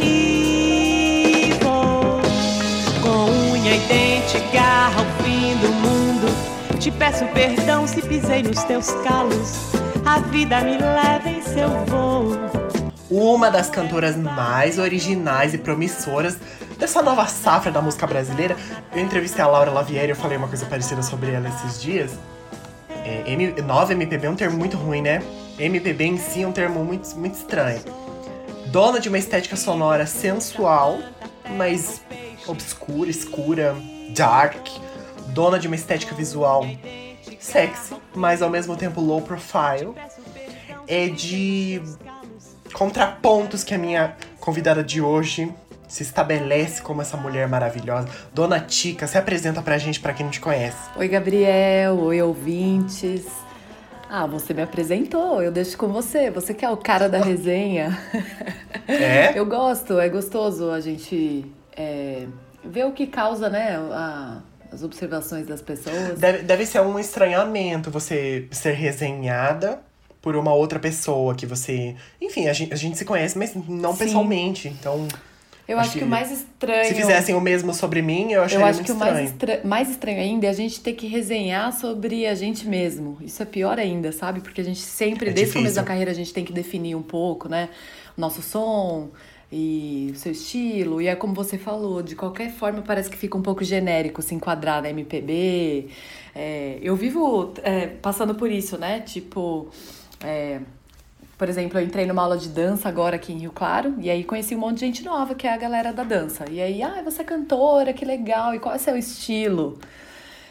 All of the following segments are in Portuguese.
e vou com unha e dente, garra ao fim do mundo. Te peço perdão se pisei nos teus calos. A vida me leva em seu voo. Uma das cantoras mais originais e promissoras dessa nova safra da música brasileira. Eu entrevistei a Laura Lavieri, eu falei uma coisa parecida sobre ela esses dias. É, M, nova MPB é um termo muito ruim, né? MPB em si é um termo muito, muito estranho. Dona de uma estética sonora sensual, mas obscura, escura, dark. Dona de uma estética visual sexy, mas ao mesmo tempo low profile. É de contrapontos que a minha convidada de hoje se estabelece como essa mulher maravilhosa. Dona Tica, se apresenta pra gente, pra quem não te conhece. Oi, Gabriel. Oi, ouvintes. Ah, você me apresentou, eu deixo com você. Você que é o cara da resenha. É? Eu gosto, é gostoso a gente é, ver o que causa, né, a- as observações das pessoas. Deve, deve ser um estranhamento você ser resenhada por uma outra pessoa que você. Enfim, a gente, a gente se conhece, mas não Sim. pessoalmente. Então, Eu acho acho que, que o mais estranho. se fizessem o mesmo sobre mim, eu acharia Eu acho muito que o estranho. mais, estra- mais estranho ainda é a gente ter que resenhar sobre a gente mesmo. Isso é pior ainda, sabe? Porque a gente sempre, É desde o começo da carreira, a gente tem que definir um pouco, né? O nosso som e o seu estilo. E é como você falou, de qualquer forma parece que fica um pouco genérico se enquadrar na MPB. É, eu vivo é, passando por isso, né? Tipo. é, por exemplo, eu entrei numa aula de dança agora aqui em Rio Claro, e aí conheci um monte de gente nova, que é a galera da dança. E aí, ah, você é cantora, que legal, e qual é o seu estilo?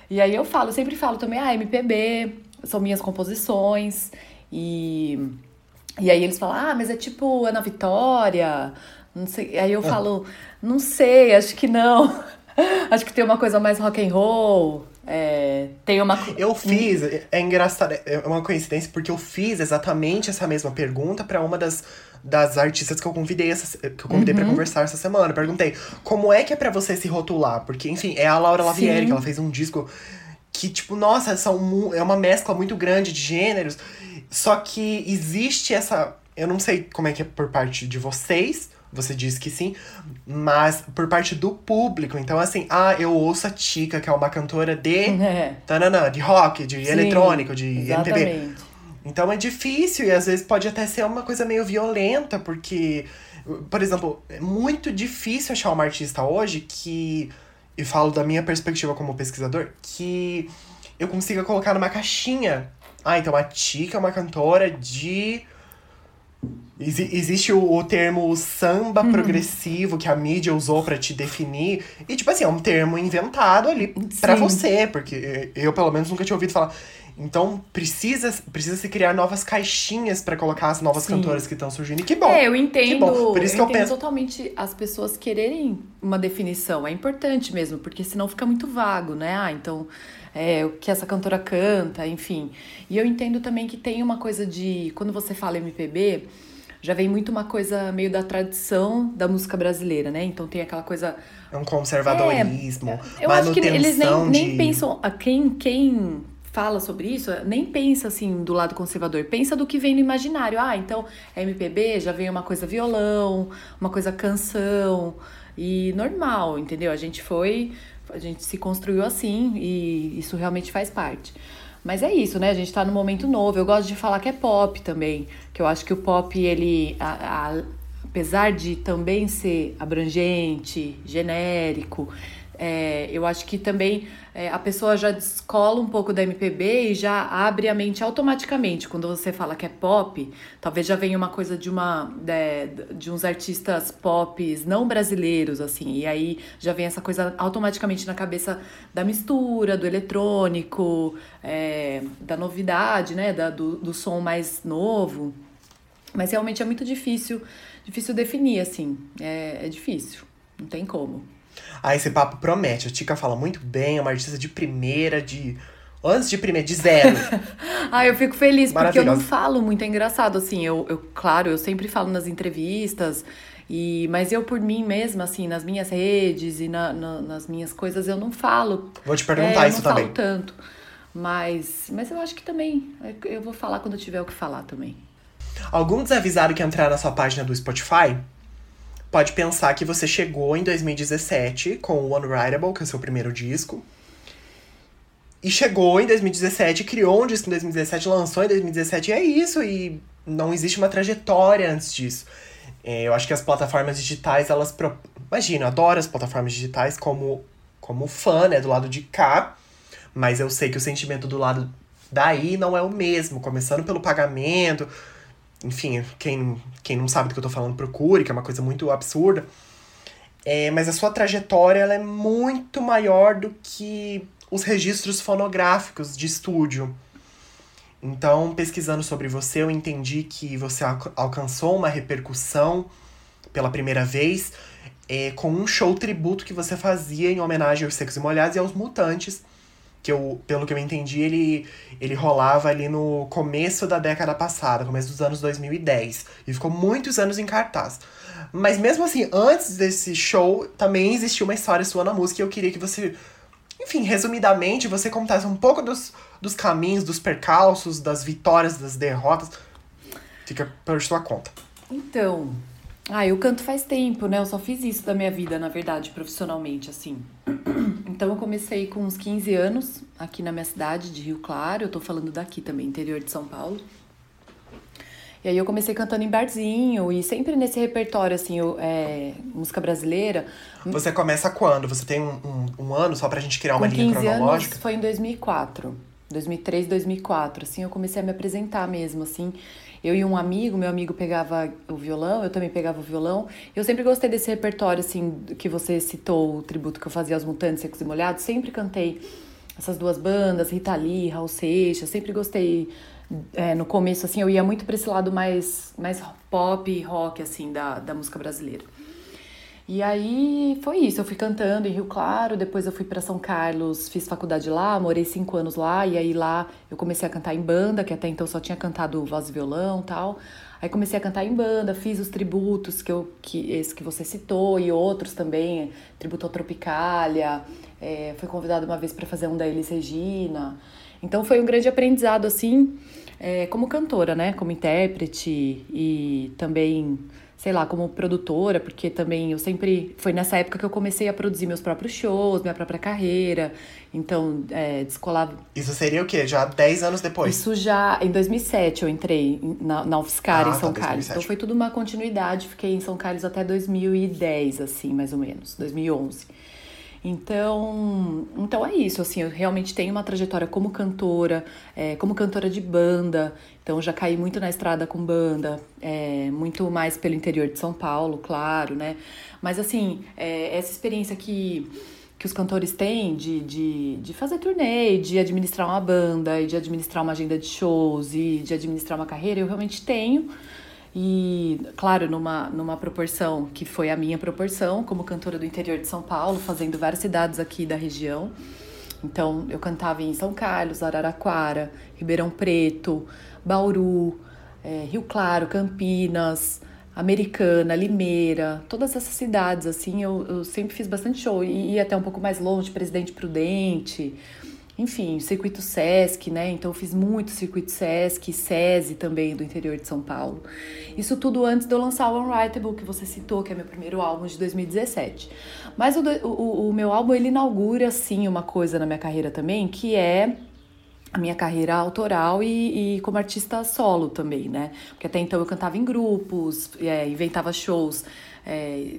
E aí eu falo, eu sempre falo também, ah, MPB, são minhas composições, e, e aí eles falam, ah, mas é tipo Ana Vitória, não sei. Aí eu falo, não sei, acho que não. acho que tem uma coisa mais rock and roll, é, tem uma... Eu fiz, é engraçado, é uma coincidência, porque eu fiz exatamente essa mesma pergunta pra uma das, das artistas que eu convidei essa, que eu convidei Uhum. pra conversar essa semana. Eu perguntei, como é que é pra você se rotular? Porque, enfim, é a Laura Lavieri, Sim. que ela fez um disco que, tipo, nossa, são, é uma mescla muito grande de gêneros. Só que existe essa. Eu não sei como é que é por parte de vocês. Você disse que sim, mas por parte do público. Então, assim, ah, eu ouço a Tica, que é uma cantora de É, tananã, de rock, de sim, eletrônico, de MPB. Exatamente. Então é difícil e às vezes pode até ser uma coisa meio violenta, porque, por exemplo, é muito difícil achar uma artista hoje que, e falo da minha perspectiva como pesquisador, que eu consiga colocar numa caixinha. Ah, então a Tica é uma cantora de. Exi- existe o, o termo samba Uhum. progressivo que a mídia usou pra te definir. E, tipo assim, é um termo inventado ali pra Sim. você, porque eu, pelo menos, nunca tinha ouvido falar. Então, precisa, precisa se criar novas caixinhas pra colocar as novas Sim. cantoras que estão surgindo. E que bom! É, eu entendo. bom. Por isso que eu entendo penso- totalmente as pessoas quererem uma definição. É importante mesmo, porque senão fica muito vago, né? Ah, então, é, o que essa cantora canta, enfim. E eu entendo também que tem uma coisa de. Quando você fala MPB, já vem muito uma coisa meio da tradição da música brasileira, né? Então tem aquela coisa É um conservadorismo, eu acho que eles nem, nem de... pensam. A quem, quem fala sobre isso nem pensa assim do lado conservador, pensa do que vem no imaginário. Ah, então MPB já vem uma coisa violão, uma coisa canção. E normal, entendeu? A gente foi. A gente se construiu assim e isso realmente faz parte. Mas é isso, né? A gente tá num momento novo. Eu gosto de falar que é pop também. Que eu acho que o pop, ele. a- a- apesar de também ser abrangente, genérico, é, eu acho que também é, a pessoa já descola um pouco da MPB e já abre a mente automaticamente. Quando você fala que é pop, talvez já venha uma coisa de uma de, de uns artistas pop não brasileiros, assim, e aí já vem essa coisa automaticamente na cabeça da mistura, do eletrônico, é, da novidade, né? Da, do, do som mais novo. Mas realmente é muito difícil, difícil definir, assim. É, é difícil. Não tem como. Ah, esse papo promete. A Tica fala muito bem, é uma artista de primeira, de... Antes de primeira, de zero. Ah, eu fico feliz, porque eu não falo muito, é engraçado, assim, eu, eu, claro, eu sempre falo nas entrevistas, e, mas eu por mim mesma, assim, nas minhas redes e na, na- nas minhas coisas, eu não falo. Vou te É, perguntar eu isso não também. falo tanto. Mas, mas eu acho que também, eu vou falar quando eu tiver o que falar também. Algum desavisado que entrar na sua página do Spotify pode pensar que você chegou em 2017 com o Unwritable, que é o seu primeiro disco. E chegou em 2017, criou um disco em 2017, lançou em 2017, e é isso. E não existe uma trajetória antes disso. É, eu acho que as plataformas digitais, elas. Pro... Imagina, eu adoro as plataformas digitais como, como fã, né, do lado de cá. Mas eu sei que o sentimento do lado daí não é o mesmo. Começando pelo pagamento. Enfim, quem, quem não sabe do que eu tô falando, procure, que é uma coisa muito absurda. É, mas a sua trajetória ela é muito maior do que os registros fonográficos de estúdio. Então, pesquisando sobre você, eu entendi que você alcançou uma repercussão pela primeira vez é, com um show tributo que você fazia em homenagem aos Secos e Molhados e aos Mutantes. Que eu, pelo que eu entendi, ele, ele rolava ali no começo da década passada, começo dos anos 2010. E ficou muitos anos em cartaz. Mas mesmo assim, antes desse show, também existiu uma história sua na música e eu queria que você enfim, resumidamente, você contasse um pouco dos, dos caminhos, dos percalços, das vitórias, das derrotas. Fica por sua conta. Então, ah, eu canto faz tempo, né? Eu só fiz isso da minha vida, na verdade, profissionalmente, assim. Então eu comecei com uns 15 anos aqui na minha cidade de Rio Claro, eu tô falando daqui também, interior de São Paulo. E aí eu comecei cantando em barzinho e sempre nesse repertório, assim, eu, é, música brasileira. Você começa quando? Você tem um, um, um ano só pra gente criar uma Com linha 15 cronológica? Anos foi em 2004. 2003, 2004, assim, eu comecei a me apresentar mesmo, assim. Eu e um amigo, meu amigo pegava o violão, eu também pegava o violão. Eu sempre gostei desse repertório, assim, que você citou, o tributo que eu fazia aos Mutantes Secos e Molhados. Sempre cantei essas duas bandas, Rita Lee, Raul Seixas. Sempre gostei é, no começo, assim, eu ia muito para esse lado mais, mais pop e rock, assim, da, da música brasileira. E aí foi isso, eu fui cantando em Rio Claro, depois eu fui para São Carlos, fiz faculdade lá, morei cinco anos lá, e aí lá eu comecei a cantar em banda, que até então só tinha cantado voz e violão tal. Aí comecei a cantar em banda, fiz os tributos que, eu, que esse que você citou e outros também, tributo ao Tropicália, é, fui convidada uma vez para fazer um da Elis Regina. Então foi um grande aprendizado, assim, é, como cantora, né? Como intérprete e também, sei lá, como produtora, porque também eu sempre. Foi nessa época que eu comecei a produzir meus próprios shows, minha própria carreira. Então, é, descolava. Isso seria o quê? Já 10 anos depois? Isso já. Em 2007 eu entrei na, na UFSCar, ah, em São tá, Carlos. 2007. Então foi tudo uma continuidade. Fiquei em São Carlos até 2010, assim, mais ou menos. 2011. Então, então é isso, assim, eu realmente tenho uma trajetória como cantora, é, como cantora de banda, então já caí muito na estrada com banda, é, muito mais pelo interior de São Paulo, claro, né? Mas assim, é, essa experiência que que os cantores têm de, de, de fazer turnê, de administrar uma banda, e de administrar uma agenda de shows e de administrar uma carreira, eu realmente tenho. E, claro, numa, numa proporção que foi a minha proporção, como cantora do interior de São Paulo, fazendo várias cidades aqui da região. Então, eu cantava em São Carlos, Araraquara, Ribeirão Preto, Bauru, é, Rio Claro, Campinas, Americana, Limeira, todas essas cidades, assim, eu, eu sempre fiz bastante show. E ia até um pouco mais longe, Presidente Prudente, enfim, circuito SESC, né? Então eu fiz muito circuito SESC, SESI também do interior de São Paulo. Isso tudo antes de eu lançar o Unwritable, que você citou, que é meu primeiro álbum de 2017. Mas o, o, o meu álbum, ele inaugura, sim, uma coisa na minha carreira também, que é a minha carreira autoral e, e, como artista solo também, né? Porque até então eu cantava em grupos, é, inventava shows é,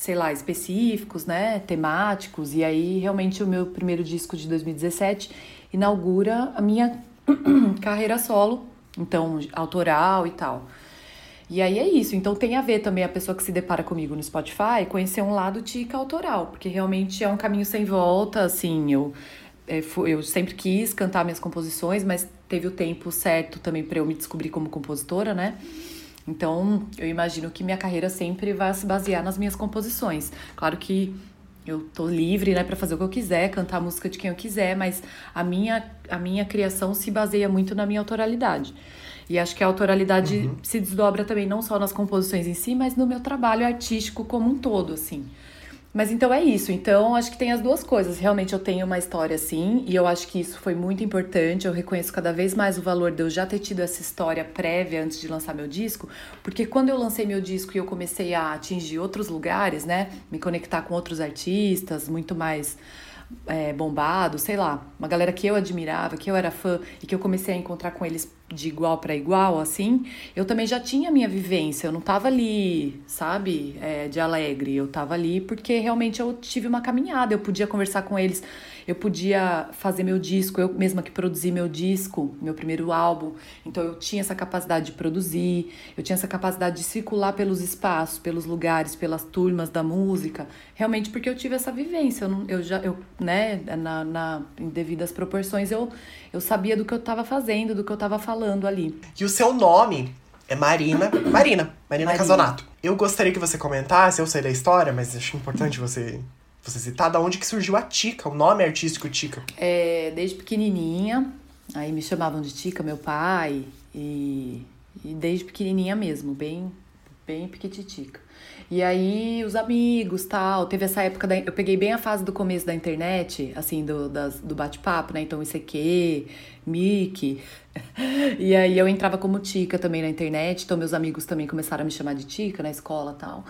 sei lá, específicos, né, temáticos. E aí, realmente, o meu primeiro disco de 2017 inaugura a minha carreira solo, então, autoral e tal. E aí é isso. Então tem a ver também a pessoa que se depara comigo no Spotify conhecer um lado tica autoral, porque realmente é um caminho sem volta, assim, eu é, eu sempre quis cantar minhas composições, mas teve o tempo certo também para eu me descobrir como compositora, né? Então, eu imagino que minha carreira sempre vai se basear nas minhas composições. Claro que eu tô livre, né, para fazer o que eu quiser, cantar a música de quem eu quiser, mas a minha, a minha criação se baseia muito na minha autoralidade. E acho que a autoralidade uhum. se desdobra também não só nas composições em si, mas no meu trabalho artístico como um todo, assim. Mas então é isso. Então acho que tem as duas coisas. Realmente eu tenho uma história assim, e eu acho que isso foi muito importante. Eu reconheço cada vez mais o valor de eu já ter tido essa história prévia antes de lançar meu disco, porque quando eu lancei meu disco e eu comecei a atingir outros lugares, né, me conectar com outros artistas, muito mais é, bombado, sei lá, uma galera que eu admirava, que eu era fã e que eu comecei a encontrar com eles de igual para igual, assim, eu também já tinha minha vivência, eu não tava ali, sabe, é, de alegre, eu tava ali porque realmente eu tive uma caminhada, eu podia conversar com eles eu podia fazer meu disco, eu mesma que produzi meu disco, meu primeiro álbum. Então eu tinha essa capacidade de produzir, eu tinha essa capacidade de circular pelos espaços, pelos lugares, pelas turmas da música, realmente porque eu tive essa vivência. Eu, eu já, eu, né, na, na, em devidas proporções, eu, eu sabia do que eu estava fazendo, do que eu estava falando ali. E o seu nome é Marina. Marina. Marina, Marina Casonato. Eu gostaria que você comentasse, eu sei da história, mas acho importante você você citar, da onde que surgiu a Tica, o nome artístico Tica? É, desde pequenininha, aí me chamavam de Tica, meu pai, e, e desde pequenininha mesmo, bem, bem piquititica. E aí os amigos, tal, teve essa época, da, eu peguei bem a fase do começo da internet, assim, do, das, do bate-papo, né, então ICQ, Mickey, e aí eu entrava como Tica também na internet, então meus amigos também começaram a me chamar de Tica na escola, tal.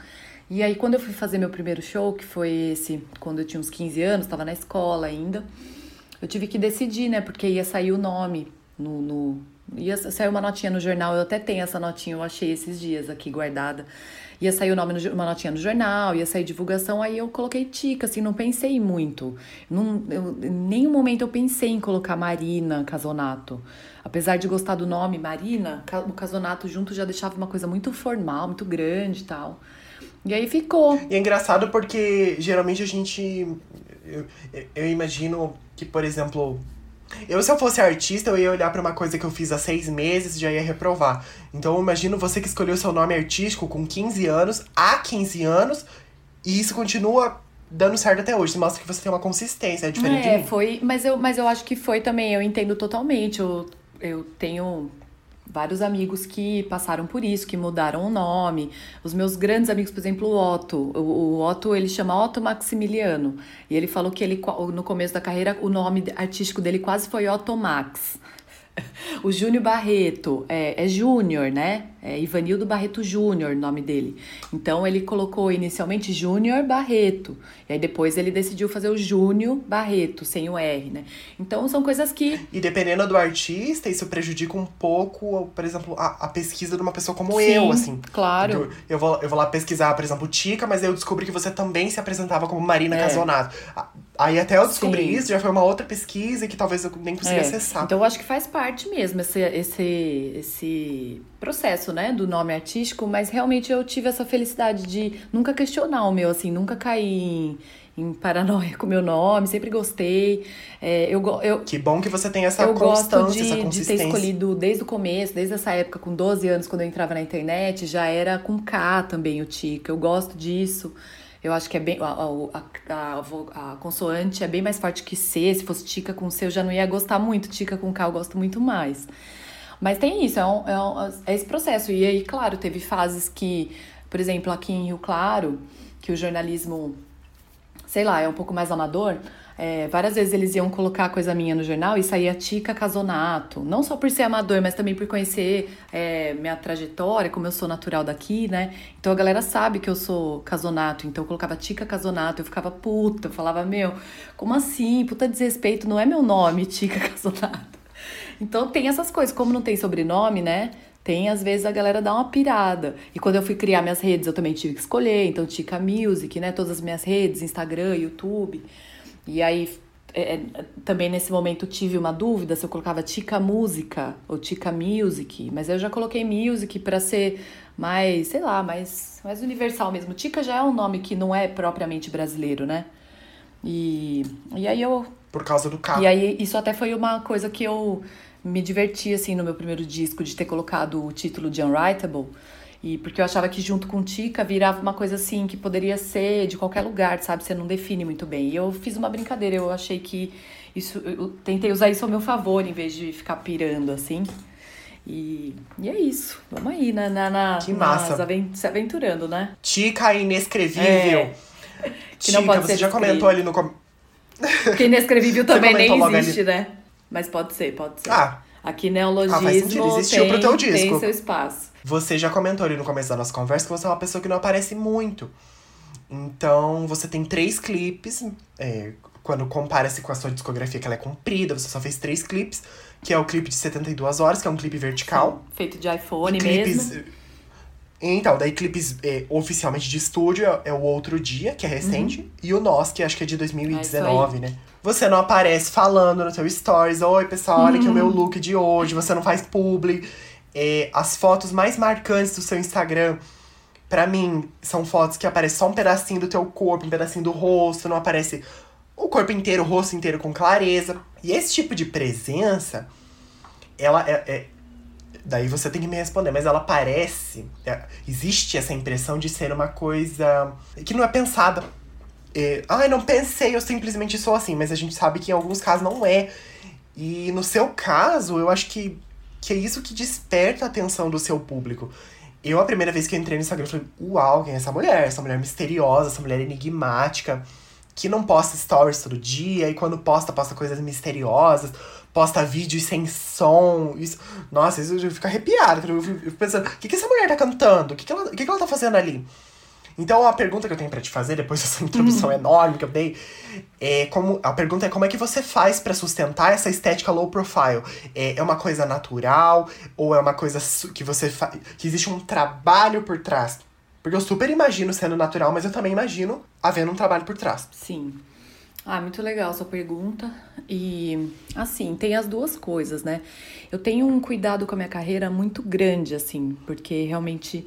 E aí, quando eu fui fazer meu primeiro show, que foi esse, quando eu tinha uns 15 anos, estava na escola ainda, eu tive que decidir, né? Porque ia sair o nome no, no. Ia sair uma notinha no jornal, eu até tenho essa notinha, eu achei esses dias aqui guardada. Ia sair o nome, no, uma notinha no jornal, ia sair divulgação, aí eu coloquei Tica, assim, não pensei muito. Não, eu, em nenhum momento eu pensei em colocar Marina Casonato. Apesar de gostar do nome Marina, o Casonato junto já deixava uma coisa muito formal, muito grande e tal. E aí ficou. E é engraçado porque geralmente a gente. Eu, eu imagino que, por exemplo. Eu, se eu fosse artista, eu ia olhar para uma coisa que eu fiz há seis meses e já ia reprovar. Então, eu imagino você que escolheu seu nome artístico com 15 anos, há 15 anos, e isso continua dando certo até hoje. Isso mostra que você tem uma consistência, é diferente é, de mim. foi, mas eu, mas eu acho que foi também, eu entendo totalmente. Eu, eu tenho vários amigos que passaram por isso, que mudaram o nome. Os meus grandes amigos, por exemplo, o Otto. O, Otto, ele chama Otto Maximiliano. E ele falou que ele, no começo da carreira, o nome artístico dele quase foi Otto Max. O Júnior Barreto é, é Júnior, né? É Ivanildo Barreto Júnior, nome dele. Então ele colocou inicialmente Júnior Barreto. E aí depois ele decidiu fazer o Júnior Barreto, sem o R, né? Então são coisas que. E dependendo do artista, isso prejudica um pouco, por exemplo, a, a pesquisa de uma pessoa como Sim, eu, assim. Claro. Eu, eu, vou, eu vou lá pesquisar, por exemplo, Tica, mas eu descobri que você também se apresentava como Marina é. Casonato. Aí até eu descobri Sim. isso, já foi uma outra pesquisa que talvez eu nem consegui é. acessar. Então eu acho que faz parte mesmo esse, esse, esse processo, né, do nome artístico, mas realmente eu tive essa felicidade de nunca questionar o meu, assim, nunca cair em, em paranoia com o meu nome, sempre gostei. É, eu, eu, que bom que você tem essa eu constância, gosto de, essa consistência. de ter escolhido desde o começo, desde essa época, com 12 anos, quando eu entrava na internet, já era com K também o Tica. Eu gosto disso. Eu acho que é bem. A, a, a, a, consoante é bem mais forte que C. Se fosse Tica com C, eu já não ia gostar muito. Tica com K, eu gosto muito mais. Mas tem isso, é, um, é, um, é esse processo. E aí, claro, teve fases que, por exemplo, aqui em Rio Claro, que o jornalismo, sei lá, é um pouco mais amador. É, várias vezes eles iam colocar coisa minha no jornal e saía Tica Casonato. Não só por ser amador, mas também por conhecer é, minha trajetória, como eu sou natural daqui, né? Então a galera sabe que eu sou Casonato. Então eu colocava Tica Casonato, eu ficava puta, eu falava, meu, como assim? Puta desrespeito, não é meu nome, Tica Casonato. Então tem essas coisas, como não tem sobrenome, né? Tem, às vezes, a galera dá uma pirada. E quando eu fui criar minhas redes, eu também tive que escolher. Então, Tica Music, né? Todas as minhas redes, Instagram, YouTube. E aí, é, é, também nesse momento tive uma dúvida se eu colocava Tica Música ou Tica Music, mas eu já coloquei Music para ser mais, sei lá, mais, mais universal mesmo. Tica já é um nome que não é propriamente brasileiro, né? E, e aí eu. Por causa do carro. E aí isso até foi uma coisa que eu me diverti assim no meu primeiro disco de ter colocado o título de Unwritable e porque eu achava que junto com Tica virava uma coisa assim que poderia ser de qualquer lugar, sabe? Você não define muito bem. E eu fiz uma brincadeira, eu achei que isso. Eu tentei usar isso ao meu favor em vez de ficar pirando assim. E, e é isso. Vamos aí na, na, na, que massa. Nas avent se aventurando, né? Tica inescrevível. É. que Tica, você já comentou ali no. Porque inescrevível também nem existe, né? Mas pode ser, pode ser. Ah, Aqui Ah, faz neologismo sentido, existiu tem, pro teu tem disco. seu espaço. Você já comentou ali no começo da nossa conversa que você é uma pessoa que não aparece muito. Então, você tem três clipes. é, quando compara-se com a sua discografia, que ela é comprida, você só fez três clipes. Que é o clipe de 72 horas, que é um clipe vertical. Feito de iPhone E clipes. mesmo. Então, daí clipes é, oficialmente de estúdio é, é o Outro Dia, que é recente. Uhum. E o Nós, que acho que é de 2019, né? Você não aparece falando no seu stories. Oi, pessoal, olha aqui o meu Uhum. look de hoje. Você não faz publi. É, as fotos mais marcantes do seu Instagram, pra mim, são fotos que aparece só um pedacinho do teu corpo, um pedacinho do rosto. Não aparece o corpo inteiro, o rosto inteiro com clareza. E esse tipo de presença, ela é- é, Daí você tem que me responder, mas ela parece. é, existe essa impressão de ser uma coisa que não é pensada. É, Ai, não pensei, eu simplesmente sou assim, mas a gente sabe que em alguns casos não é. E no seu caso, eu acho que, que é isso que desperta a atenção do seu público. Eu, a primeira vez que entrei no Instagram, eu falei: Uau, quem é essa mulher? Essa mulher misteriosa, essa mulher enigmática, que não posta stories todo dia, e quando posta, posta coisas misteriosas, posta vídeos sem som. Isso, nossa, isso eu fico arrepiado. Eu fico pensando: o que, que essa mulher tá cantando? O que, que, ela, o que, que ela tá fazendo ali? Então a pergunta que eu tenho pra te fazer, depois dessa introdução enorme que eu dei, é como. A pergunta é como é que você faz pra sustentar essa estética low profile? É, é uma coisa natural ou é uma coisa que você faz. que existe um trabalho por trás? Porque eu super imagino sendo natural, mas eu também imagino havendo um trabalho por trás. Sim. Ah, muito legal sua pergunta. E, assim, tem as duas coisas, né? Eu tenho um cuidado com a minha carreira muito grande, assim, porque realmente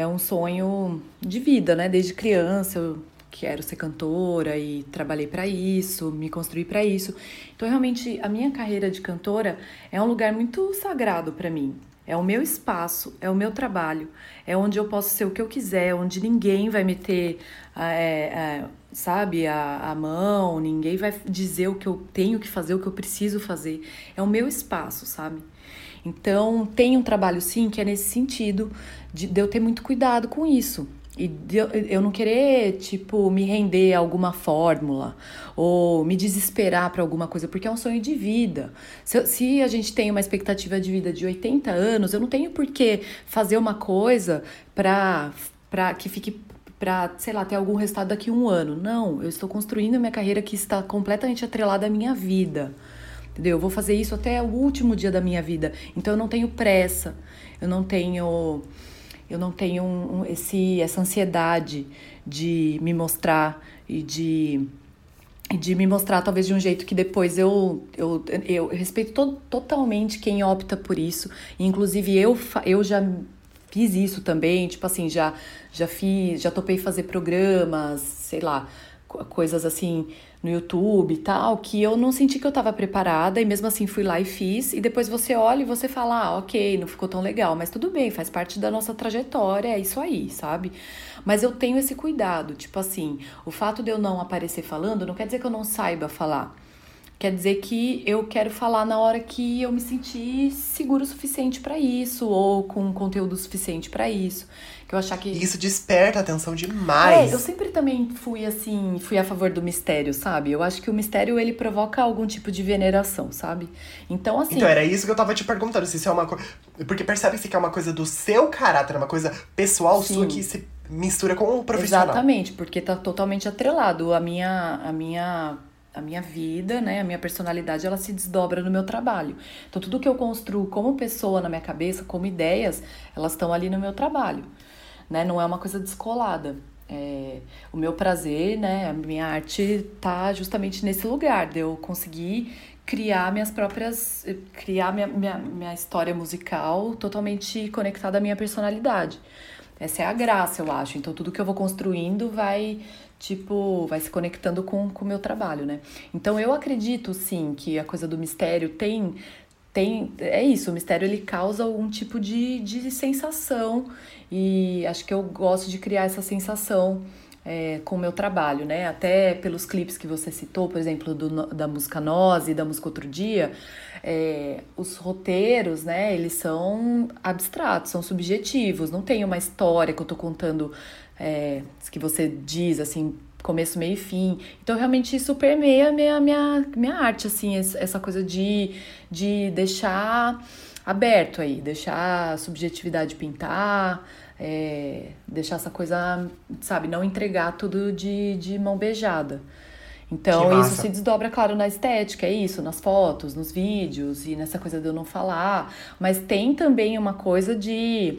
é um sonho de vida, né? Desde criança eu quero ser cantora e trabalhei para isso, me construí para isso. Então, realmente, a minha carreira de cantora é um lugar muito sagrado para mim. É o meu espaço, é o meu trabalho, é onde eu posso ser o que eu quiser, onde ninguém vai meter, é, é, sabe, a, a mão, ninguém vai dizer o que eu tenho que fazer, o que eu preciso fazer. É o meu espaço, sabe? Então, tem um trabalho sim que é nesse sentido de, de eu ter muito cuidado com isso. E eu, não querer, tipo, me render a alguma fórmula ou me desesperar para alguma coisa, porque é um sonho de vida. Se, se a gente tem uma expectativa de vida de 80 anos, eu não tenho por que fazer uma coisa para que fique para, sei lá, ter algum resultado daqui a um ano. Não, eu estou construindo minha carreira que está completamente atrelada à minha vida. Entendeu? Eu vou fazer isso até o último dia da minha vida. Então eu não tenho pressa, eu não tenho eu não tenho um- um- esse essa ansiedade de me mostrar e de de me mostrar talvez de um jeito que depois eu eu, eu respeito to totalmente quem opta por isso. Inclusive eu eu já fiz isso também, tipo assim, já já fiz, já topei fazer programas, sei lá, co- coisas assim no YouTube e tal, que eu não senti que eu tava preparada e mesmo assim fui lá e fiz. E depois você olha e você fala, ah, ok, não ficou tão legal, mas tudo bem, faz parte da nossa trajetória, é isso aí, sabe? Mas eu tenho esse cuidado, tipo assim, o fato de eu não aparecer falando não quer dizer que eu não saiba falar. Quer dizer que eu quero falar na hora que eu me sentir seguro o suficiente pra isso, ou com conteúdo suficiente pra isso. Que eu achar que. Isso desperta a atenção demais. É, eu sempre também fui assim, fui a favor do mistério, sabe? Eu acho que o mistério ele provoca algum tipo de veneração, sabe? Então, assim. Então era isso que eu tava te perguntando, se isso é uma coisa. Porque percebe-se que é uma coisa do seu caráter, é uma coisa pessoal Sim. sua que se mistura com o profissional. Exatamente, porque tá totalmente atrelado a minha a minha a minha vida, né, a minha personalidade, ela se desdobra no meu trabalho. Então tudo que eu construo como pessoa na minha cabeça, como ideias, elas estão ali no meu trabalho, né? Não é uma coisa descolada. É, o meu prazer, né, a minha arte tá justamente nesse lugar, de eu conseguir criar minhas próprias, criar minha, minha, minha história musical totalmente conectada à minha personalidade. Essa é a graça, eu acho. Então, tudo que eu vou construindo vai, tipo, vai se conectando com com o meu trabalho, né? Então, eu acredito, sim, que a coisa do mistério tem... Tem, é isso, o mistério ele causa algum tipo de, de sensação e acho que eu gosto de criar essa sensação é, com o meu trabalho, né? Até pelos clipes que você citou, por exemplo, do, da música Nós e da música Outro Dia, é, os roteiros, né? Eles são abstratos, são subjetivos, não tem uma história que eu tô contando, é, que você diz assim começo, meio e fim. Então, realmente, isso permeia a minha, minha, minha arte, assim, essa coisa de, de deixar aberto aí, deixar a subjetividade pintar, é, deixar essa coisa, sabe, não entregar tudo de, de mão beijada. Então, isso se desdobra, claro, na estética, é isso, nas fotos, nos vídeos e nessa coisa de eu não falar. Mas tem também uma coisa de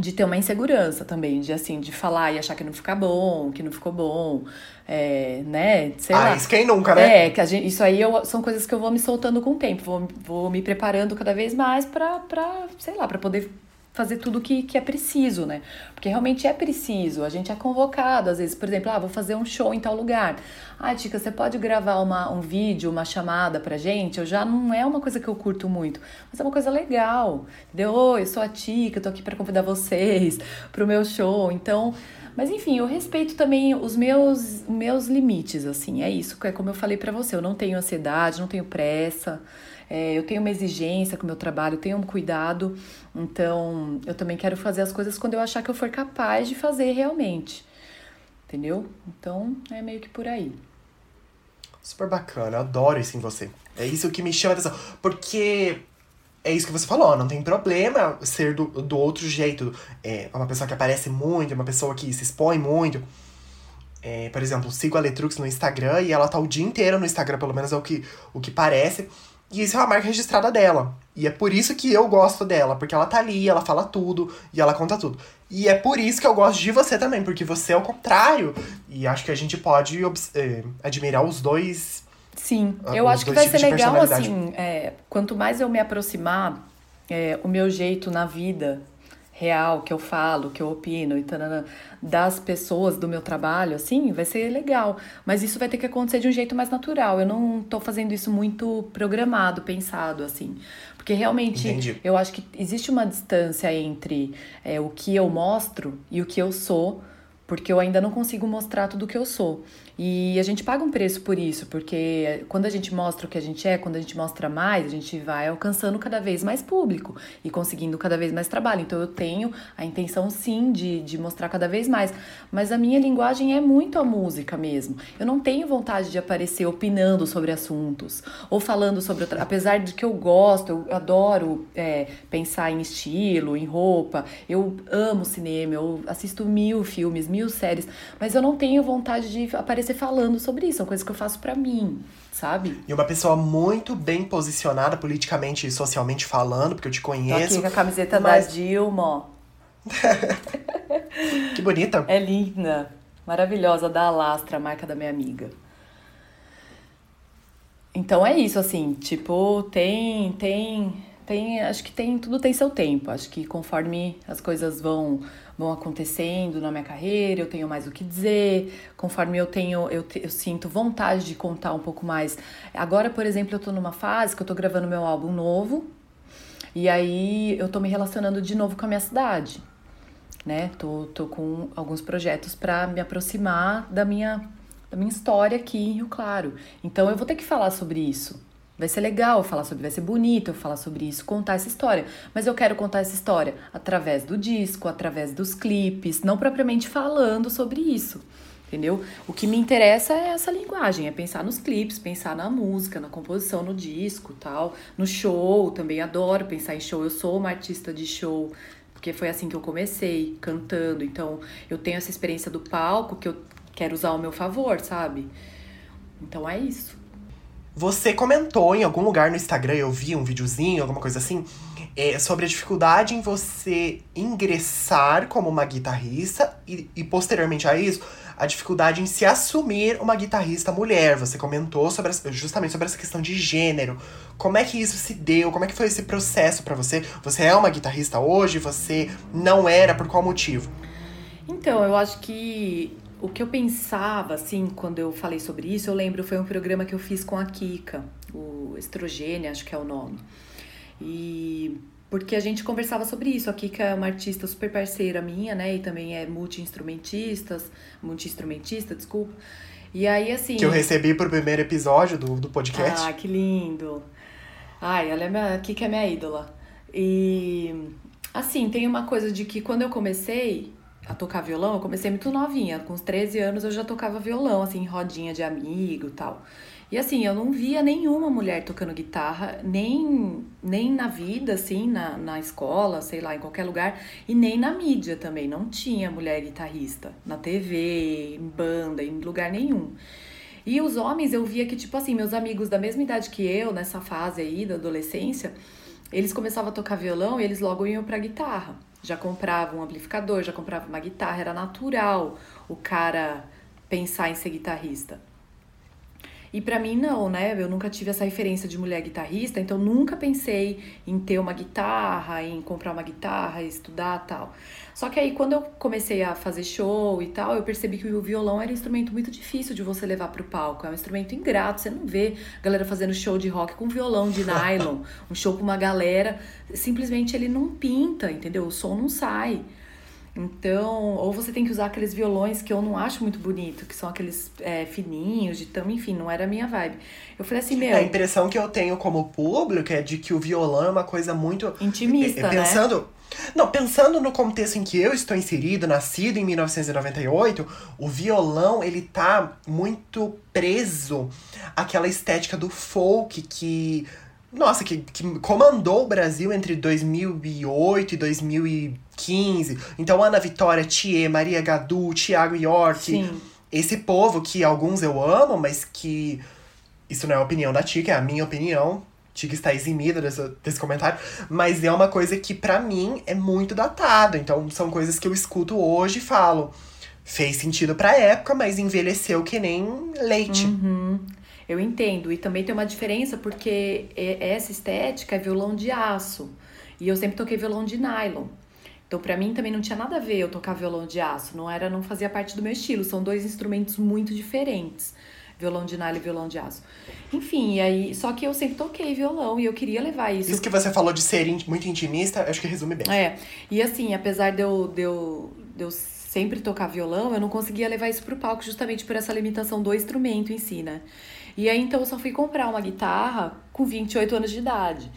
de ter uma insegurança também, de assim, de falar e achar que não fica bom, que não ficou bom, é, né? Sei ah, lá. isso quem nunca, né? É, que a gente, isso aí eu, são coisas que eu vou me soltando com o tempo, vou, vou me preparando cada vez mais pra, pra sei lá, pra poder fazer tudo que, que é preciso, né? Porque realmente é preciso. A gente é convocado, às vezes, por exemplo, ah, vou fazer um show em tal lugar. Ah, Tica, você pode gravar uma, um vídeo, uma chamada pra gente? Eu já não é uma coisa que eu curto muito, mas é uma coisa legal. Entendeu? Oi, eu sou a Tica, tô aqui para convidar vocês pro meu show. Então, mas enfim, eu respeito também os meus meus limites, assim. É isso, é como eu falei para você, eu não tenho ansiedade, não tenho pressa. É, eu tenho uma exigência com o meu trabalho, tenho um cuidado, então eu também quero fazer as coisas quando eu achar que eu for capaz de fazer realmente. Entendeu? Então é meio que por aí. Super bacana, eu adoro isso em você. É isso que me chama a atenção. Porque é isso que você falou, não tem problema ser do, do outro jeito. É uma pessoa que aparece muito, uma pessoa que se expõe muito. É, por exemplo, sigo a Letrux no Instagram e ela tá o dia inteiro no Instagram, pelo menos é o que, o que parece. E isso é uma marca registrada dela. E é por isso que eu gosto dela, porque ela tá ali, ela fala tudo e ela conta tudo. E é por isso que eu gosto de você também, porque você é o contrário. E acho que a gente pode eh, admirar os dois. Sim, uh, eu acho que vai ser legal assim. É, quanto mais eu me aproximar, é, o meu jeito na vida real que eu falo, que eu opino e tanana, das pessoas do meu trabalho, assim, vai ser legal. Mas isso vai ter que acontecer de um jeito mais natural. Eu não tô fazendo isso muito programado, pensado, assim. Porque realmente Entendi. eu acho que existe uma distância entre é, o que eu mostro e o que eu sou, porque eu ainda não consigo mostrar tudo o que eu sou. E a gente paga um preço por isso, porque quando a gente mostra o que a gente é, quando a gente mostra mais, a gente vai alcançando cada vez mais público e conseguindo cada vez mais trabalho. Então eu tenho a intenção sim de, de mostrar cada vez mais, mas a minha linguagem é muito a música mesmo. Eu não tenho vontade de aparecer opinando sobre assuntos ou falando sobre outra. Apesar de que eu gosto, eu adoro é, pensar em estilo, em roupa, eu amo cinema, eu assisto mil filmes, mil séries, mas eu não tenho vontade de aparecer aparecer falando sobre isso, é uma coisa que eu faço para mim, sabe? E uma pessoa muito bem posicionada politicamente e socialmente falando, porque eu te conheço. Tô aqui com a camiseta mas... da Dilma, ó. que bonita. É linda. Maravilhosa, da Alastra, a marca da minha amiga. Então é isso, assim, tipo, tem, tem, tem, acho que tem, tudo tem seu tempo. Acho que conforme as coisas vão vão acontecendo na minha carreira, eu tenho mais o que dizer, conforme eu tenho, eu, eu sinto vontade de contar um pouco mais. Agora, por exemplo, eu tô numa fase que eu tô gravando meu álbum novo, e aí eu tô me relacionando de novo com a minha cidade, né? Tô, tô com alguns projetos para me aproximar da minha, da minha história aqui em Rio Claro. Então eu vou ter que falar sobre isso. Vai ser legal falar sobre, vai ser bonito eu falar sobre isso, contar essa história. Mas eu quero contar essa história através do disco, através dos clipes, não propriamente falando sobre isso. Entendeu? O que me interessa é essa linguagem, é pensar nos clipes, pensar na música, na composição, no disco, tal, no show, também adoro pensar em show. Eu sou uma artista de show, porque foi assim que eu comecei, cantando. Então, eu tenho essa experiência do palco que eu quero usar ao meu favor, sabe? Então é isso. Você comentou em algum lugar no Instagram, eu vi um videozinho, alguma coisa assim, é, sobre a dificuldade em você ingressar como uma guitarrista e, e, posteriormente a isso, a dificuldade em se assumir uma guitarrista mulher. Você comentou sobre, justamente sobre essa questão de gênero. Como é que isso se deu? Como é que foi esse processo para você? Você é uma guitarrista hoje? Você não era? Por qual motivo? Então, eu acho que o que eu pensava, assim, quando eu falei sobre isso, eu lembro, foi um programa que eu fiz com a Kika, o Estrogênia, acho que é o nome. E porque a gente conversava sobre isso. A Kika é uma artista super parceira minha, né? E também é multi-instrumentista, multi-instrumentista, desculpa. E aí, assim. Que eu recebi pro primeiro episódio do, do podcast. Ah, que lindo. Ai, ela é minha. A Kika é minha ídola. E assim, tem uma coisa de que quando eu comecei, a tocar violão, eu comecei muito novinha. Com uns 13 anos eu já tocava violão, assim, em rodinha de amigo e tal. E assim, eu não via nenhuma mulher tocando guitarra, nem, nem na vida, assim, na, na escola, sei lá, em qualquer lugar, e nem na mídia também. Não tinha mulher guitarrista na TV, em banda, em lugar nenhum. E os homens, eu via que, tipo assim, meus amigos da mesma idade que eu, nessa fase aí da adolescência, eles começavam a tocar violão e eles logo iam pra guitarra. Já compravam um amplificador, já compravam uma guitarra, era natural o cara pensar em ser guitarrista. E para mim não, né? Eu nunca tive essa referência de mulher guitarrista, então nunca pensei em ter uma guitarra, em comprar uma guitarra, estudar tal. Só que aí quando eu comecei a fazer show e tal, eu percebi que o violão era um instrumento muito difícil de você levar pro palco. É um instrumento ingrato, você não vê galera fazendo show de rock com violão de nylon, um show com uma galera, simplesmente ele não pinta, entendeu? O som não sai. Então, ou você tem que usar aqueles violões que eu não acho muito bonito, que são aqueles é, fininhos, de tão, enfim, não era a minha vibe. Eu falei assim, meu. A impressão que eu tenho como público é de que o violão é uma coisa muito. Intimista, é, pensando, né? Não, pensando no contexto em que eu estou inserido, nascido em 1998, o violão ele tá muito preso àquela estética do folk que nossa, que, que comandou o Brasil entre 2008 e 2015. Então, Ana Vitória, Thier, Maria Gadu, Tiago York. Sim. Esse povo que alguns eu amo, mas que. Isso não é a opinião da Tica, é a minha opinião. Tica está eximida desse, desse comentário. Mas é uma coisa que, para mim, é muito datado. Então, são coisas que eu escuto hoje e falo. Fez sentido pra época, mas envelheceu que nem leite. Uhum. Eu entendo. E também tem uma diferença porque essa estética é violão de aço. E eu sempre toquei violão de nylon. Então, para mim também não tinha nada a ver eu tocar violão de aço, não era, não fazia parte do meu estilo. São dois instrumentos muito diferentes, violão de nylon e violão de aço. Enfim, e aí, só que eu sempre toquei violão e eu queria levar isso. Isso que você falou de ser muito intimista, acho que resume bem. É. E assim, apesar de eu, de eu, de eu sempre tocar violão, eu não conseguia levar isso pro palco justamente por essa limitação do instrumento em si, né? E aí então eu só fui comprar uma guitarra com 28 anos de idade.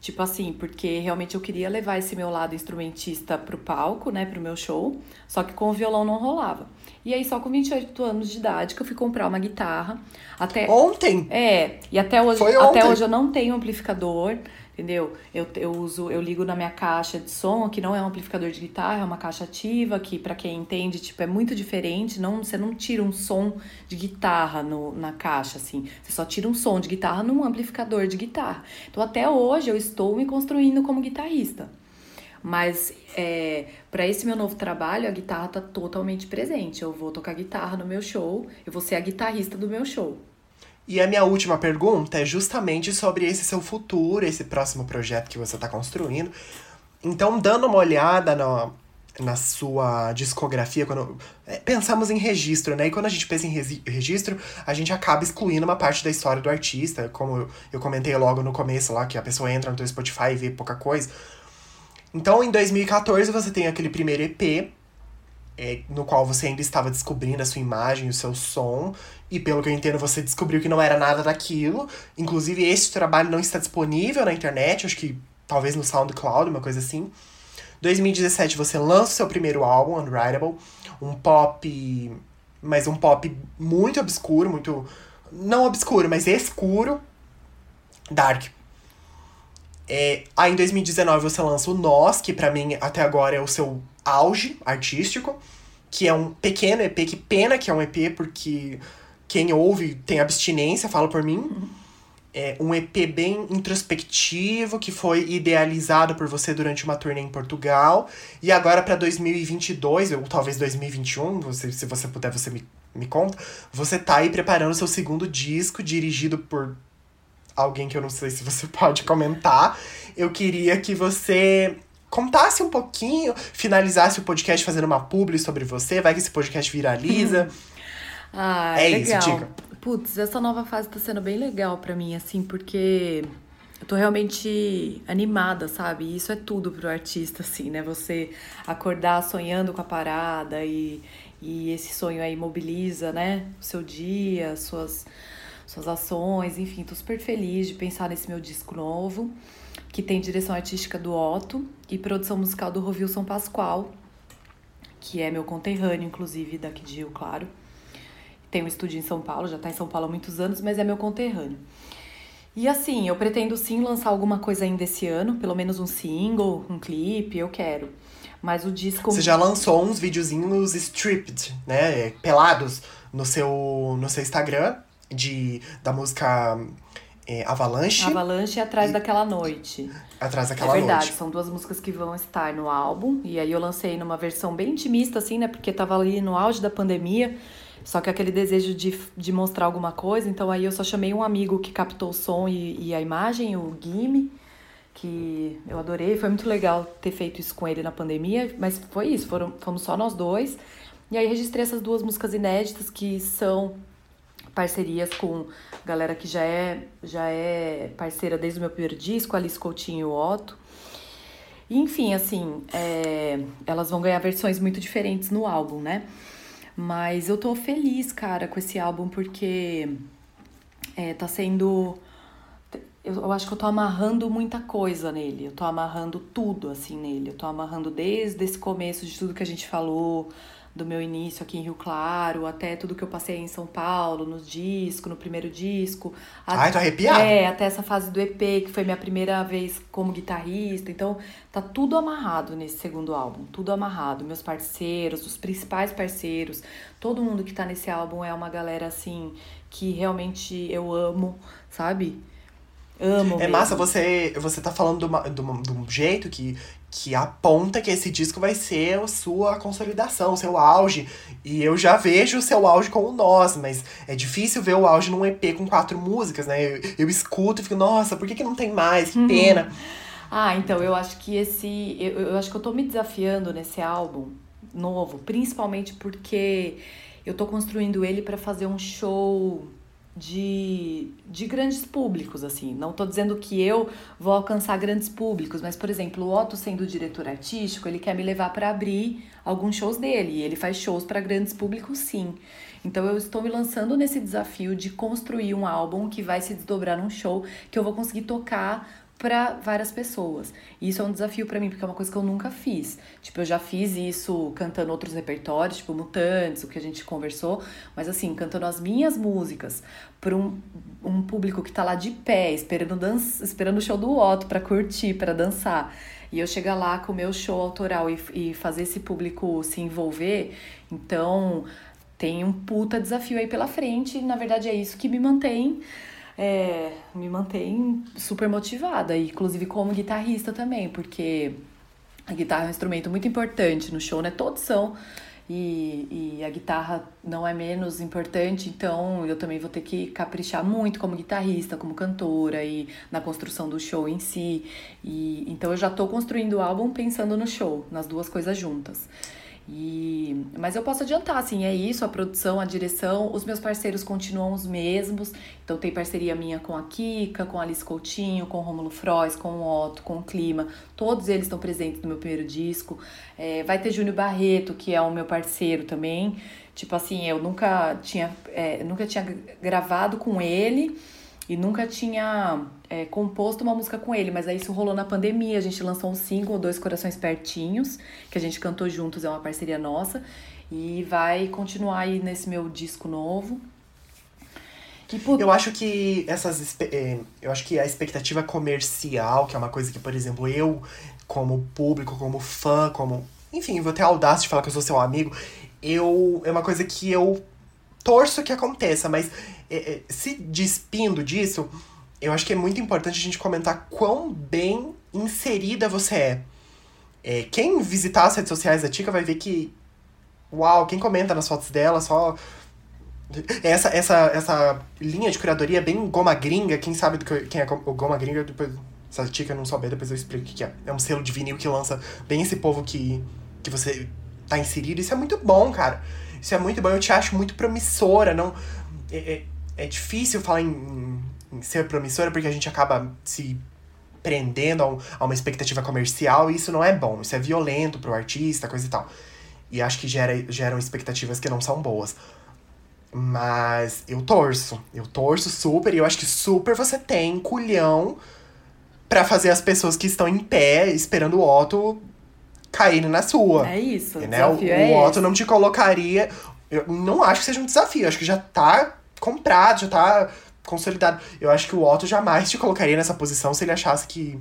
Tipo assim, porque realmente eu queria levar esse meu lado instrumentista pro palco, né, pro meu show, só que com o violão não rolava. E aí só com 28 anos de idade que eu fui comprar uma guitarra. Até Ontem. É, e até hoje, Foi até ontem. hoje eu não tenho amplificador entendeu? Eu, eu uso, eu ligo na minha caixa de som, que não é um amplificador de guitarra, é uma caixa ativa, que para quem entende, tipo, é muito diferente, não, você não tira um som de guitarra no, na caixa, assim, você só tira um som de guitarra num amplificador de guitarra. Então, até hoje, eu estou me construindo como guitarrista. Mas é, para esse meu novo trabalho, a guitarra tá totalmente presente. Eu vou tocar guitarra no meu show, eu vou ser a guitarrista do meu show. E a minha última pergunta é justamente sobre esse seu futuro, esse próximo projeto que você está construindo. Então, dando uma olhada na, na sua discografia, quando é, pensamos em registro, né? E quando a gente pensa em registro, a gente acaba excluindo uma parte da história do artista, como eu, eu comentei logo no começo lá, que a pessoa entra no teu Spotify e vê pouca coisa. Então, em 2014, você tem aquele primeiro EP, é, no qual você ainda estava descobrindo a sua imagem, o seu som, e pelo que eu entendo, você descobriu que não era nada daquilo. Inclusive, esse trabalho não está disponível na internet, acho que talvez no SoundCloud, uma coisa assim. 2017 você lança o seu primeiro álbum, Unwritable, um pop, mas um pop muito obscuro, muito não obscuro, mas escuro, dark. É, aí em 2019 você lança o Nós, que para mim até agora é o seu auge artístico, que é um pequeno EP, que pena que é um EP, porque quem ouve tem abstinência, fala por mim. É um EP bem introspectivo, que foi idealizado por você durante uma turnê em Portugal. E agora para 2022, ou talvez 2021, você, se você puder, você me, me conta. Você tá aí preparando seu segundo disco, dirigido por alguém que eu não sei se você pode comentar. Eu queria que você contasse um pouquinho, finalizasse o podcast fazendo uma publi sobre você, vai que esse podcast viraliza. Ah, É legal. isso, diga. Putz, essa nova fase tá sendo bem legal pra mim, assim, porque eu tô realmente animada, sabe? E isso é tudo pro artista, assim, né? Você acordar sonhando com a parada e, e esse sonho aí mobiliza, né? O seu dia, suas, suas ações, enfim, tô super feliz de pensar nesse meu disco novo, que tem direção artística do Otto e produção musical do Rovilson Pascoal, que é meu conterrâneo, inclusive, daqui de Rio Claro. Tem um estúdio em São Paulo, já tá em São Paulo há muitos anos, mas é meu conterrâneo. E assim, eu pretendo sim lançar alguma coisa ainda esse ano, pelo menos um single, um clipe, eu quero. Mas o disco. Você já lançou uns videozinhos stripped, né? Pelados no seu, no seu Instagram de, da música é, Avalanche. Avalanche Atrás e... daquela Noite. Atrás daquela noite. É verdade, noite. são duas músicas que vão estar no álbum. E aí eu lancei numa versão bem intimista, assim, né? Porque tava ali no auge da pandemia. Só que aquele desejo de, de mostrar alguma coisa, então aí eu só chamei um amigo que captou o som e, e a imagem, o Gimme, que eu adorei. Foi muito legal ter feito isso com ele na pandemia, mas foi isso, foram, fomos só nós dois. E aí registrei essas duas músicas inéditas que são parcerias com galera que já é, já é parceira desde o meu primeiro disco, Alice Coutinho e o Otto. enfim, assim, é, elas vão ganhar versões muito diferentes no álbum, né? Mas eu tô feliz, cara, com esse álbum, porque é, tá sendo. Eu, eu acho que eu tô amarrando muita coisa nele. Eu tô amarrando tudo, assim, nele. Eu tô amarrando desde esse começo de tudo que a gente falou, do meu início aqui em Rio Claro, até tudo que eu passei em São Paulo, no disco, no primeiro disco. Ai, tô arrepiada. É, até essa fase do EP, que foi minha primeira vez como guitarrista. Então, tá tudo amarrado nesse segundo álbum, tudo amarrado. Meus parceiros, os principais parceiros, todo mundo que tá nesse álbum é uma galera, assim, que realmente eu amo, sabe? Amo. É mesmo. massa, você, você tá falando de, uma, de, um jeito que, que aponta que esse disco vai ser a sua consolidação, o seu auge. E eu já vejo o seu auge com o Nós, mas é difícil ver o auge num EP com quatro músicas, né? Eu, eu escuto e fico, nossa, por que, que não tem mais? Que uhum. pena. Ah, então eu acho que esse. Eu, eu acho que eu tô me desafiando nesse álbum novo, principalmente porque eu tô construindo ele para fazer um show de, de grandes públicos, assim. Não estou dizendo que eu vou alcançar grandes públicos, mas, por exemplo, o Otto sendo diretor artístico, ele quer me levar para abrir alguns shows dele. E ele faz shows para grandes públicos, sim. Então eu estou me lançando nesse desafio de construir um álbum que vai se desdobrar num show que eu vou conseguir tocar para várias pessoas. E isso é um desafio para mim, porque é uma coisa que eu nunca fiz. Tipo, eu já fiz isso cantando outros repertórios, tipo Mutantes, o que a gente conversou, mas assim, cantando as minhas músicas para um, um público que tá lá de pé, esperando, dança, esperando o show do Otto para curtir, para dançar. E eu chegar lá com o meu show autoral e, e fazer esse público se envolver, então tem um puta desafio aí pela frente, e na verdade é isso que me mantém é, me mantém super motivada, inclusive como guitarrista também, porque a guitarra é um instrumento muito importante no show, né? Todos são. E, e a guitarra não é menos importante, então eu também vou ter que caprichar muito como guitarrista, como cantora e na construção do show em si. E então eu já estou construindo o álbum pensando no show, nas duas coisas juntas. E, mas eu posso adiantar, assim, é isso, a produção, a direção, os meus parceiros continuam os mesmos. Então tem parceria minha com a Kika, com a Alice Coutinho, com o Romulo Frois, com o Otto, com o Clima. Todos eles estão presentes no meu primeiro disco. É, vai ter Júnior Barreto, que é o meu parceiro também. Tipo assim, eu nunca tinha, é, nunca tinha gravado com ele e nunca tinha é, composto uma música com ele, mas aí isso rolou na pandemia. A gente lançou um single, Dois Corações Pertinhos, que a gente cantou juntos, é uma parceria nossa. E vai continuar aí nesse meu disco novo. Por... Eu acho que essas. É, eu acho que a expectativa comercial, que é uma coisa que, por exemplo, eu, como público, como fã, como. Enfim, vou ter a audácia de falar que eu sou seu amigo. Eu. É uma coisa que eu torço que aconteça, mas é, é, se despindo disso, eu acho que é muito importante a gente comentar quão bem inserida você é. é quem visitar as redes sociais da Tica vai ver que. Uau, quem comenta nas fotos dela só. Essa, essa, essa linha de curadoria é bem goma gringa. Quem sabe do que, quem é o goma gringa, depois. Se a Tica não souber, depois eu explico o que é. É um selo de vinil que lança bem esse povo que, que você tá inserido. Isso é muito bom, cara. Isso é muito bom. Eu te acho muito promissora. Não. É, é, é difícil falar em, em, ser promissora porque a gente acaba se prendendo a, um, a, uma expectativa comercial e isso não é bom, isso é violento pro artista, coisa e tal. E acho que gera, geram expectativas que não são boas. Mas eu torço, eu torço super e eu acho que super você tem culhão para fazer as pessoas que estão em pé esperando o Otto caírem na sua. É isso. Né? O, é o Otto não te colocaria. Eu não acho que seja um desafio, acho que já tá comprado, já tá consolidado. Eu acho que o Otto jamais te colocaria nessa posição se ele achasse que.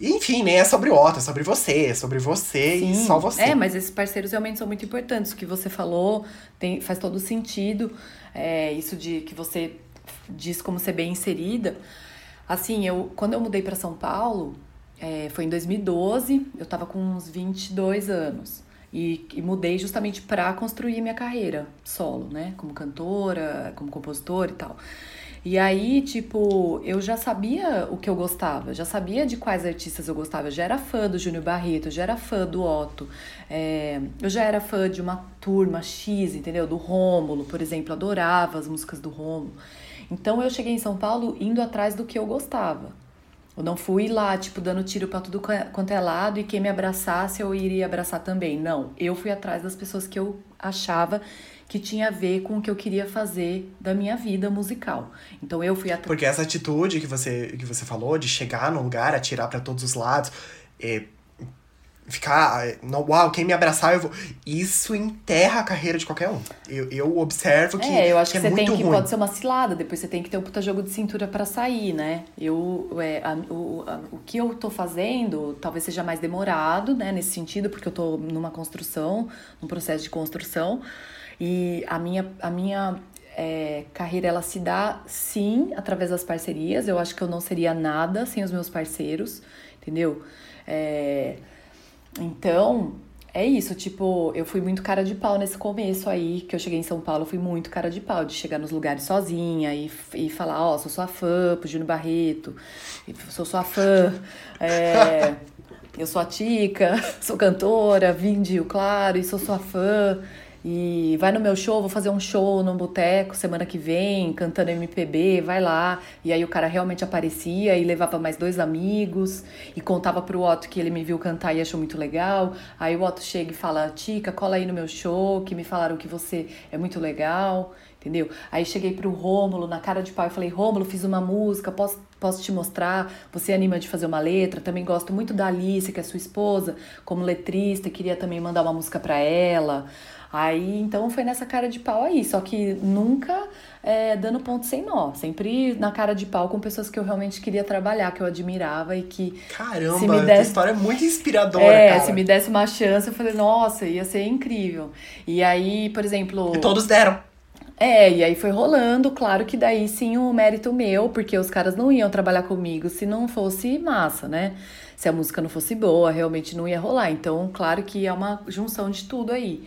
Enfim, nem é sobre o Otto, é sobre você, é sobre você Sim. e só você. É, mas esses parceiros realmente são muito importantes. O que você falou tem, faz todo sentido. É, isso de que você diz como ser bem inserida. Assim, eu quando eu mudei para São Paulo, é, foi em 2012, eu tava com uns 22 anos. E, e mudei justamente para construir minha carreira solo, né? Como cantora, como compositora e tal. E aí, tipo, eu já sabia o que eu gostava, já sabia de quais artistas eu gostava. Eu já era fã do Júnior Barreto, já era fã do Otto, é, eu já era fã de uma turma X, entendeu? Do Rômulo, por exemplo, adorava as músicas do Rômulo. Então eu cheguei em São Paulo indo atrás do que eu gostava. Eu não fui lá, tipo, dando tiro para tudo quanto é lado e quem me abraçasse eu iria abraçar também. Não, eu fui atrás das pessoas que eu achava que tinha a ver com o que eu queria fazer da minha vida musical. Então eu fui atrás. Porque essa atitude que você, que você falou, de chegar no lugar, atirar para todos os lados, é, ficar. No, uau, quem me abraçar, eu vou. Isso enterra a carreira de qualquer um. Eu, eu observo que. É, eu acho que, que é você tem que ruim. pode ser uma cilada, depois você tem que ter um puta jogo de cintura para sair, né? Eu. É, a, o, a, o que eu tô fazendo talvez seja mais demorado, né, nesse sentido, porque eu tô numa construção, num processo de construção. E a minha, a minha é, carreira ela se dá sim através das parcerias. Eu acho que eu não seria nada sem os meus parceiros, entendeu? É, então, é isso, tipo, eu fui muito cara de pau nesse começo aí, que eu cheguei em São Paulo, eu fui muito cara de pau, de chegar nos lugares sozinha e, e falar, ó, oh, sou sua fã, pro Júnior Barreto, sou sua fã, é, eu sou a Tica, sou cantora, vim de Rio Claro e sou sua fã. E vai no meu show, vou fazer um show no boteco semana que vem, cantando MPB, vai lá. E aí o cara realmente aparecia e levava mais dois amigos e contava pro Otto que ele me viu cantar e achou muito legal. Aí o Otto chega e fala: Tica, cola aí no meu show, que me falaram que você é muito legal, entendeu? Aí cheguei pro Rômulo, na cara de pau, e falei: Rômulo, fiz uma música, posso posso te mostrar, você anima de fazer uma letra, também gosto muito da Alice, que é sua esposa, como letrista, queria também mandar uma música para ela. Aí, então foi nessa cara de pau aí, só que nunca é, dando ponto sem nó, sempre na cara de pau com pessoas que eu realmente queria trabalhar, que eu admirava e que. Caramba, se me desse, história é muito inspiradora. É, cara. se me desse uma chance, eu falei, nossa, ia ser incrível. E aí, por exemplo. E todos deram. É, e aí foi rolando, claro que daí sim o mérito meu, porque os caras não iam trabalhar comigo se não fosse massa, né? Se a música não fosse boa, realmente não ia rolar. Então, claro que é uma junção de tudo aí.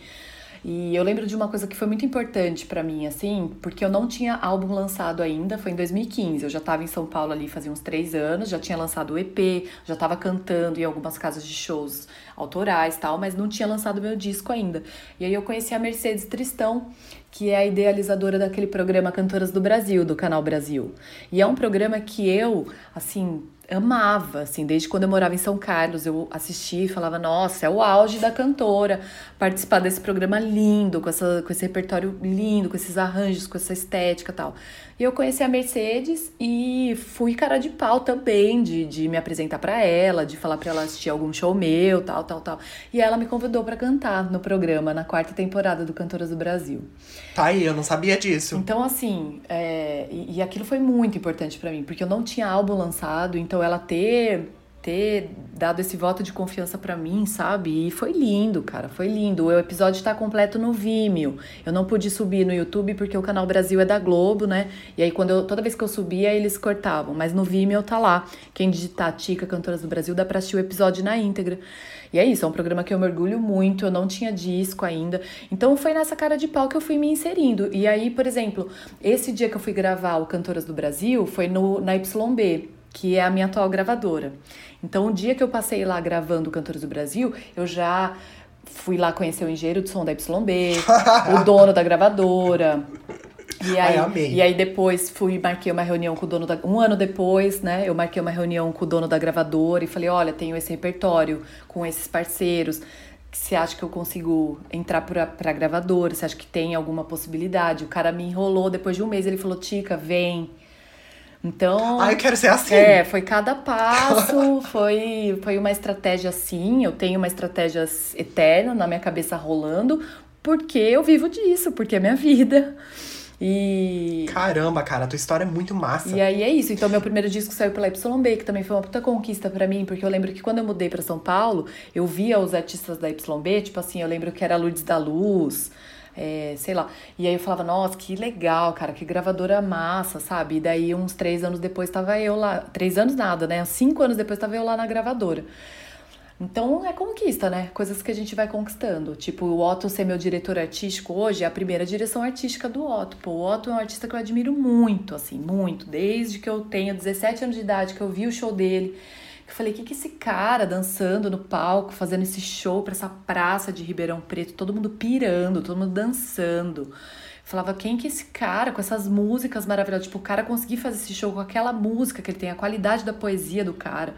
E eu lembro de uma coisa que foi muito importante para mim, assim, porque eu não tinha álbum lançado ainda, foi em 2015. Eu já estava em São Paulo ali fazia uns três anos, já tinha lançado o EP, já estava cantando em algumas casas de shows autorais tal, mas não tinha lançado meu disco ainda. E aí eu conheci a Mercedes Tristão, que é a idealizadora daquele programa Cantoras do Brasil, do Canal Brasil. E é um programa que eu, assim, amava, assim, desde quando eu morava em São Carlos, eu assistia e falava, nossa, é o auge da cantora, participar desse programa lindo, com, essa, com esse repertório lindo, com esses arranjos, com essa estética tal. E eu conheci a Mercedes e fui cara de pau também, de, de me apresentar para ela, de falar para ela assistir algum show meu, tal, tal, tal. E ela me convidou para cantar no programa, na quarta temporada do Cantoras do Brasil. Tá aí, eu não sabia disso. Então, assim, é, e, e aquilo foi muito importante para mim, porque eu não tinha álbum lançado, então ela ter ter dado esse voto de confiança para mim, sabe? E foi lindo, cara, foi lindo. O episódio tá completo no Vimeo. Eu não pude subir no YouTube porque o canal Brasil é da Globo, né? E aí quando eu, toda vez que eu subia, eles cortavam, mas no Vimeo tá lá. Quem digitar Tica Cantoras do Brasil dá para assistir o episódio na íntegra. E é isso, é um programa que eu me orgulho muito, eu não tinha disco ainda. Então foi nessa cara de pau que eu fui me inserindo. E aí, por exemplo, esse dia que eu fui gravar o Cantoras do Brasil foi no na YB, que é a minha atual gravadora. Então, o dia que eu passei lá gravando Cantores do Brasil, eu já fui lá conhecer o engenheiro de som da YB, o dono da gravadora. E aí, Ai, e aí depois fui marquei uma reunião com o dono da um ano depois, né? Eu marquei uma reunião com o dono da gravadora e falei, olha, tenho esse repertório com esses parceiros. Você acha que eu consigo entrar pra, pra gravadora? Você acha que tem alguma possibilidade? O cara me enrolou depois de um mês, ele falou, Tica, vem Então. Ah, eu quero ser assim. É, foi cada passo, foi, foi uma estratégia assim. Eu tenho uma estratégia eterna na minha cabeça rolando, porque eu vivo disso, porque é minha vida. E. Caramba, cara, a tua história é muito massa. E aí é isso. Então, meu primeiro disco saiu pela YB, que também foi uma puta conquista para mim, porque eu lembro que quando eu mudei para São Paulo, eu via os artistas da YB, tipo assim, eu lembro que era Lourdes da Luz. É, sei lá. E aí eu falava, nossa, que legal, cara, que gravadora massa, sabe? E daí, uns três anos depois, tava eu lá. Três anos nada, né? Cinco anos depois, tava eu lá na gravadora. Então é conquista, né? Coisas que a gente vai conquistando. Tipo, o Otto ser meu diretor artístico hoje é a primeira direção artística do Otto. Pô, o Otto é um artista que eu admiro muito, assim, muito. Desde que eu tenho 17 anos de idade, que eu vi o show dele. Eu falei, o que, que esse cara dançando no palco, fazendo esse show pra essa praça de Ribeirão Preto, todo mundo pirando, todo mundo dançando. Eu falava, quem que é esse cara com essas músicas maravilhosas? Tipo, o cara conseguir fazer esse show com aquela música que ele tem, a qualidade da poesia do cara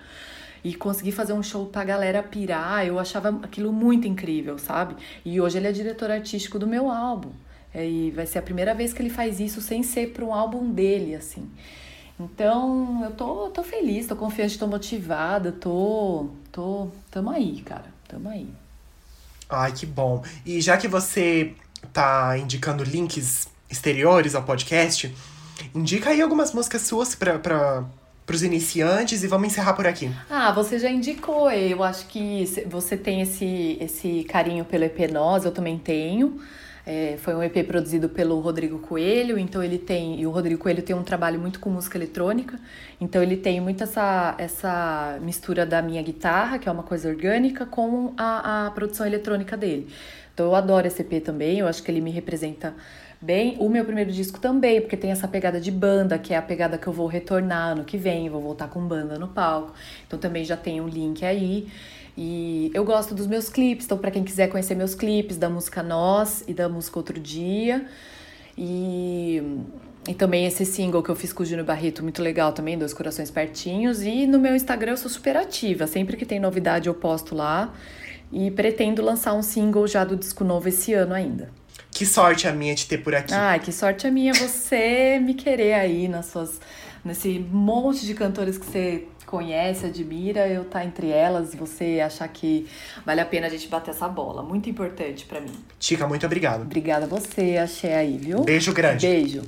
e conseguir fazer um show pra galera pirar, eu achava aquilo muito incrível, sabe? E hoje ele é diretor artístico do meu álbum. É, e vai ser a primeira vez que ele faz isso sem ser para um álbum dele, assim. Então, eu tô, tô feliz, tô confiante, tô motivada, tô, tô, tamo aí, cara, tamo aí. Ai, que bom. E já que você tá indicando links exteriores ao podcast, indica aí algumas músicas suas pra, pra, para os iniciantes e vamos encerrar por aqui. Ah, você já indicou, eu acho que você tem esse, esse carinho pelo EP Nós, eu também tenho. É, foi um EP produzido pelo Rodrigo Coelho, então ele tem. E o Rodrigo Coelho tem um trabalho muito com música eletrônica, então ele tem muito essa, essa mistura da minha guitarra, que é uma coisa orgânica, com a, a produção eletrônica dele. Então eu adoro esse EP também, eu acho que ele me representa bem. O meu primeiro disco também, porque tem essa pegada de banda, que é a pegada que eu vou retornar ano que vem, vou voltar com banda no palco. Então também já tem um link aí. E eu gosto dos meus clipes, então para quem quiser conhecer meus clipes da música Nós e da música Outro Dia. E, e também esse single que eu fiz com o Júnior Barreto, muito legal também, Dois Corações Pertinhos. E no meu Instagram eu sou super ativa, sempre que tem novidade eu posto lá. E pretendo lançar um single já do disco novo esse ano ainda. Que sorte a minha de ter por aqui. Ah, que sorte a minha você me querer aí nas suas, nesse monte de cantores que você conhece, admira, eu tá entre elas, você achar que vale a pena a gente bater essa bola. Muito importante para mim. Tica, muito obrigado. Obrigada a você, achei aí, viu? Beijo grande. Beijo.